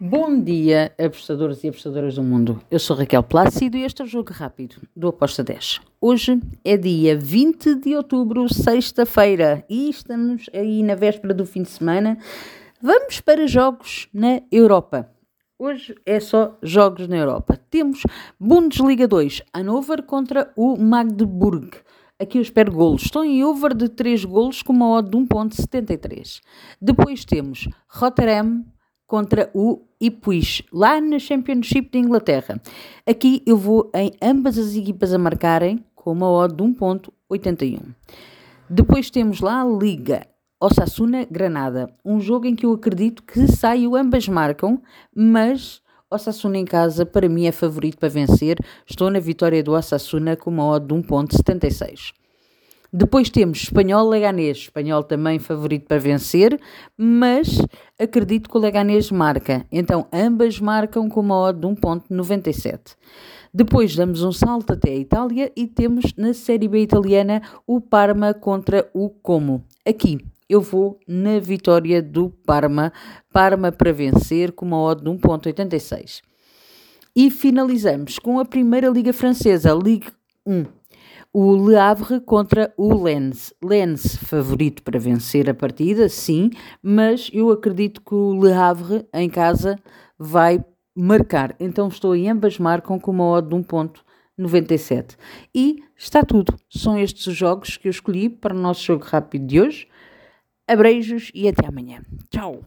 Bom dia, apostadores e apostadoras do mundo. Eu sou Raquel Plácido e este é o Jogo Rápido do Aposta 10. Hoje é dia 20 de outubro, sexta-feira, e estamos aí na véspera do fim de semana. Vamos para jogos na Europa. Hoje é só jogos na Europa. Temos Bundesliga 2, Hannover contra o Magdeburg. Aqui eu espero golos. Estou em over de 3 golos com uma odd de 1.73. Depois temos Rotterdam contra o Ipswich, lá na Championship de Inglaterra. Aqui eu vou em ambas as equipas a marcarem com uma odd de 1.81. Depois temos lá a Liga Osasuna Granada, um jogo em que eu acredito que saio ambas marcam, mas Osasuna em casa para mim é favorito para vencer. Estou na vitória do Osasuna com uma odd de 1.76. Depois temos Espanhol Leganês, Espanhol também favorito para vencer, mas acredito que o Leganês marca. Então ambas marcam com uma odd de 1.97. Depois damos um salto até a Itália e temos na Série B italiana o Parma contra o Como. Aqui eu vou na vitória do Parma, Parma para vencer com uma odd de 1.86. E finalizamos com a primeira Liga Francesa, Ligue 1 o Le Havre contra o Lens. Lens favorito para vencer a partida, sim, mas eu acredito que o Le Havre em casa vai marcar. Então estou em ambas marcam com uma odd de 1.97. E está tudo. São estes os jogos que eu escolhi para o nosso jogo rápido de hoje. Abreijos e até amanhã. Tchau!